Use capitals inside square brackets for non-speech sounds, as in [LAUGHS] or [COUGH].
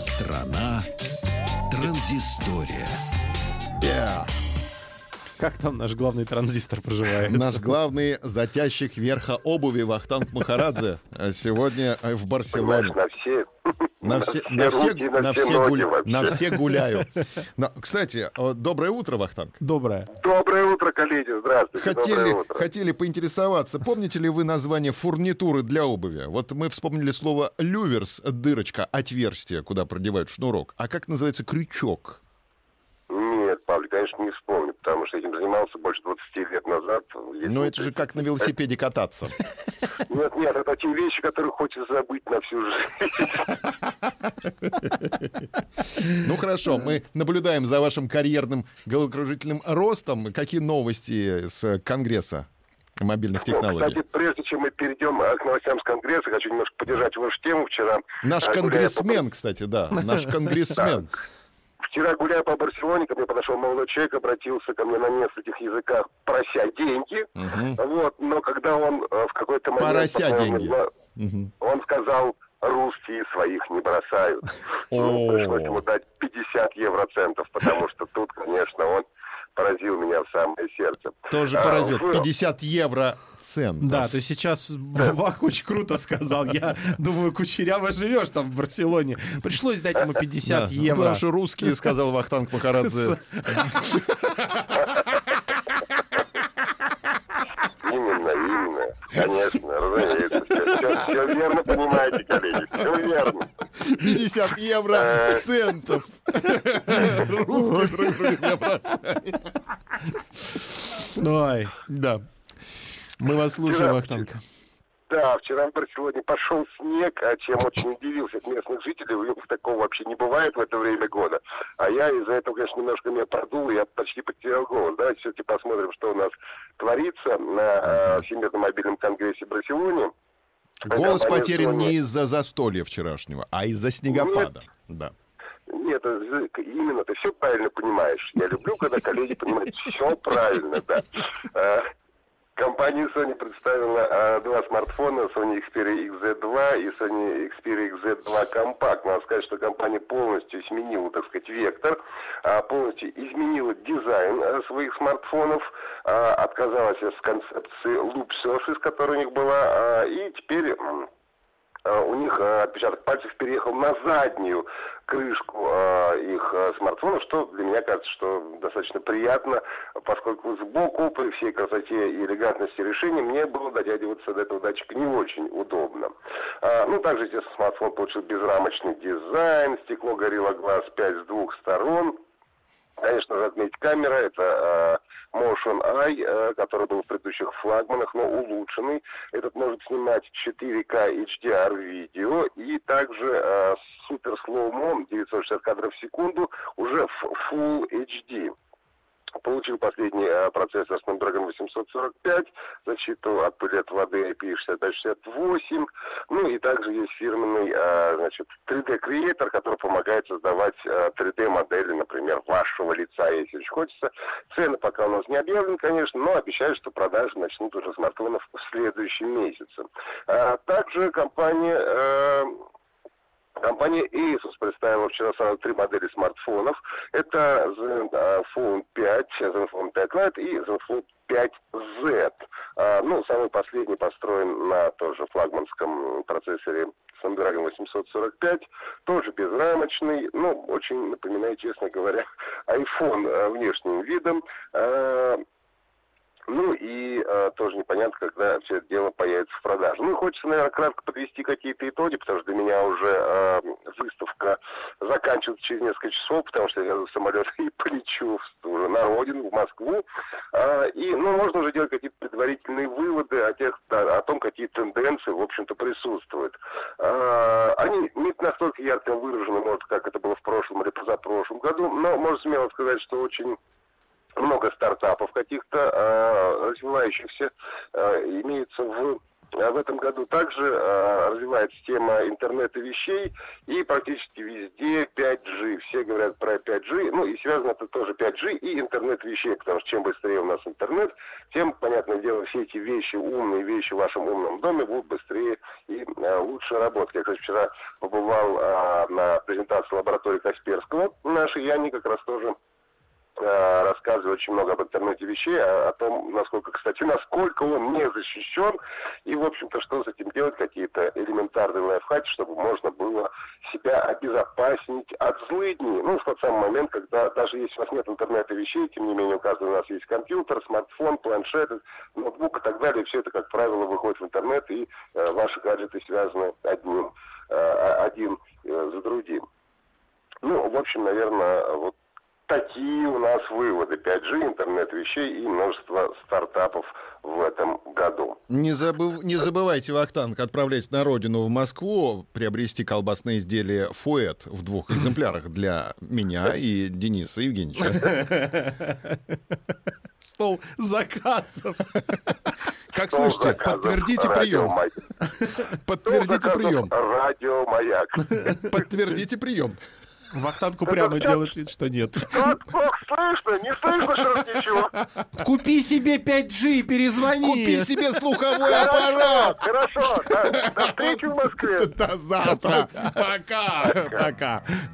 Страна транзистория. Yeah. Как там наш главный транзистор проживает? Наш главный затящик верха обуви Вахтанг Махарадзе а сегодня в Барселоне. На все, на все, на все, на все, гуля, на все гуляю. Но, кстати, доброе утро, Вахтанг. Доброе. Доброе утро, коллеги. Здравствуйте. Хотели, утро. хотели поинтересоваться, помните ли вы название фурнитуры для обуви? Вот мы вспомнили слово люверс, дырочка, отверстие, куда продевают шнурок. А как называется крючок? Конечно, не вспомню, потому что этим занимался больше 20 лет назад. Ну, это же как на велосипеде кататься. [LAUGHS] Нет, нет, это те вещи, которые хочется забыть на всю жизнь. [LAUGHS] Ну, хорошо, мы наблюдаем за вашим карьерным головокружительным ростом. Какие новости с Конгресса? мобильных технологий. Ну, кстати, прежде чем мы перейдем к новостям с Конгресса, хочу немножко поддержать вашу тему. Вчера Наш конгрессмен, кстати, да, [LAUGHS] наш конгрессмен. Вчера, гуляя по Барселоне, ко мне подошел молодой человек, обратился ко мне на нескольких языках, прося деньги. Угу. Вот, но когда он э, в какой-то момент... Порося деньги. угу. Он сказал, русские своих не бросают. Ну, пришлось ему дать 50 евроцентов, потому что тут, конечно, он поразил меня в самое сердце. Тоже а, поразил. 50 евро центов. Да, то есть сейчас Вах очень круто сказал. Я думаю, кучеряво живешь там в Барселоне. Пришлось дать ему 50 да, евро. Потому что русские, сказал Вахтанг Махарадзе. Именно, именно. Конечно, разумеется. Все, все верно понимаете, коллеги. Все верно. 50 евро центов. Русские друг друга не бросают. Ой, да. Мы вас слушаем, Вахтанг. Да, вчера в Барселоне пошел снег, а чем очень удивился от местных жителей. У них такого вообще не бывает в это время года. А я из-за этого, конечно, немножко меня продул, я почти потерял голос. Давайте все-таки посмотрим, что у нас творится на э, Всемирном мобильном конгрессе в Барселоне. Голос потерян не из-за застолья вчерашнего, а из-за снегопада. Нет. Да. Нет, именно ты все правильно понимаешь. Я люблю, когда коллеги понимают все правильно, да. [LAUGHS] Компания Sony представила а, два смартфона Sony Xperia XZ2 и Sony Xperia XZ2 Compact. Надо сказать, что компания полностью изменила, так сказать, вектор, а, полностью изменила дизайн а, своих смартфонов, а, отказалась от концепции Loop Surface, которая у них была, а, и теперь у них а, отпечаток пальцев переехал на заднюю крышку а, их смартфона, что для меня кажется, что достаточно приятно, поскольку сбоку при всей красоте и элегантности решения мне было дотягиваться до этого датчика не очень удобно. Ну, также, естественно, смартфон получил безрамочный дизайн, стекло Gorilla Glass 5 с двух сторон, Конечно же, отметить камера, это э, Motion Eye, э, который был в предыдущих флагманах, но улучшенный. Этот может снимать 4К HDR видео и также э, super slow-mo 960 кадров в секунду уже в Full HD получил последний э, процессор Snapdragon 845, защиту от пыли от воды IP6568, ну и также есть фирменный э, значит, 3D-креатор, который помогает создавать э, 3D-модели, например, вашего лица, если очень хочется. Цены пока у нас не объявлены, конечно, но обещают, что продажи начнут уже смартфонов в следующем месяце. А также компания э, Компания Asus представила вчера сразу три модели смартфонов. Это Zenfone 5, Zenfone 5 Lite и Zenfone 5Z. А, ну, самый последний построен на тоже флагманском процессоре Snapdragon 845, тоже безрамочный, ну, очень напоминает, честно говоря, [LAUGHS] iPhone а, внешним видом. Ну и э, тоже непонятно, когда все это дело появится в продаже. Ну и хочется, наверное, кратко подвести какие-то итоги, потому что для меня уже э, выставка заканчивается через несколько часов, потому что я в самолет [LAUGHS] и полечу уже на родину, в Москву. Э, и, ну, можно уже делать какие-то предварительные выводы о, тех, о том, какие тенденции, в общем-то, присутствуют. Э, они не настолько ярко выражены, может, как это было в прошлом или позапрошлом году, но можно смело сказать, что очень много стартапов каких-то э, развивающихся э, имеется в в этом году также э, развивается тема интернета вещей и практически везде 5G. Все говорят про 5G, ну и связано это тоже 5G и интернет вещей, потому что чем быстрее у нас интернет, тем, понятное дело, все эти вещи, умные вещи в вашем умном доме будут быстрее и э, лучше работать. Я, кстати, вчера побывал э, на презентации лаборатории Касперского нашей, и они как раз тоже Э, очень много об интернете вещей, о, о том, насколько, кстати, насколько он не защищен, и, в общем-то, что с этим делать, какие-то элементарные лайфхаки, чтобы можно было себя обезопасить от злыдней. Ну, в тот самый момент, когда даже если у вас нет интернета вещей, тем не менее, у каждого у нас есть компьютер, смартфон, планшет, ноутбук и так далее, все это, как правило, выходит в интернет, и э, ваши гаджеты связаны одним, э, один э, за другим. Ну, в общем, наверное, вот такие у нас выводы. 5G, интернет вещей и множество стартапов в этом году. Не, забыв... не забывайте, Вахтанг, отправлять на родину в Москву, приобрести колбасные изделия «Фуэт» в двух [LAUGHS] экземплярах для меня и Дениса Евгеньевича. Стол заказов. Как слышите, подтвердите прием. Подтвердите прием. Радиомаяк. Подтвердите прием. Вахтанг упрямо делает вид, что нет. Как плохо слышно? Не слышно что ничего. Купи себе 5G и перезвони. Купи себе слуховой аппарат. Хорошо. До встречи в Москве. До завтра. Пока. Пока.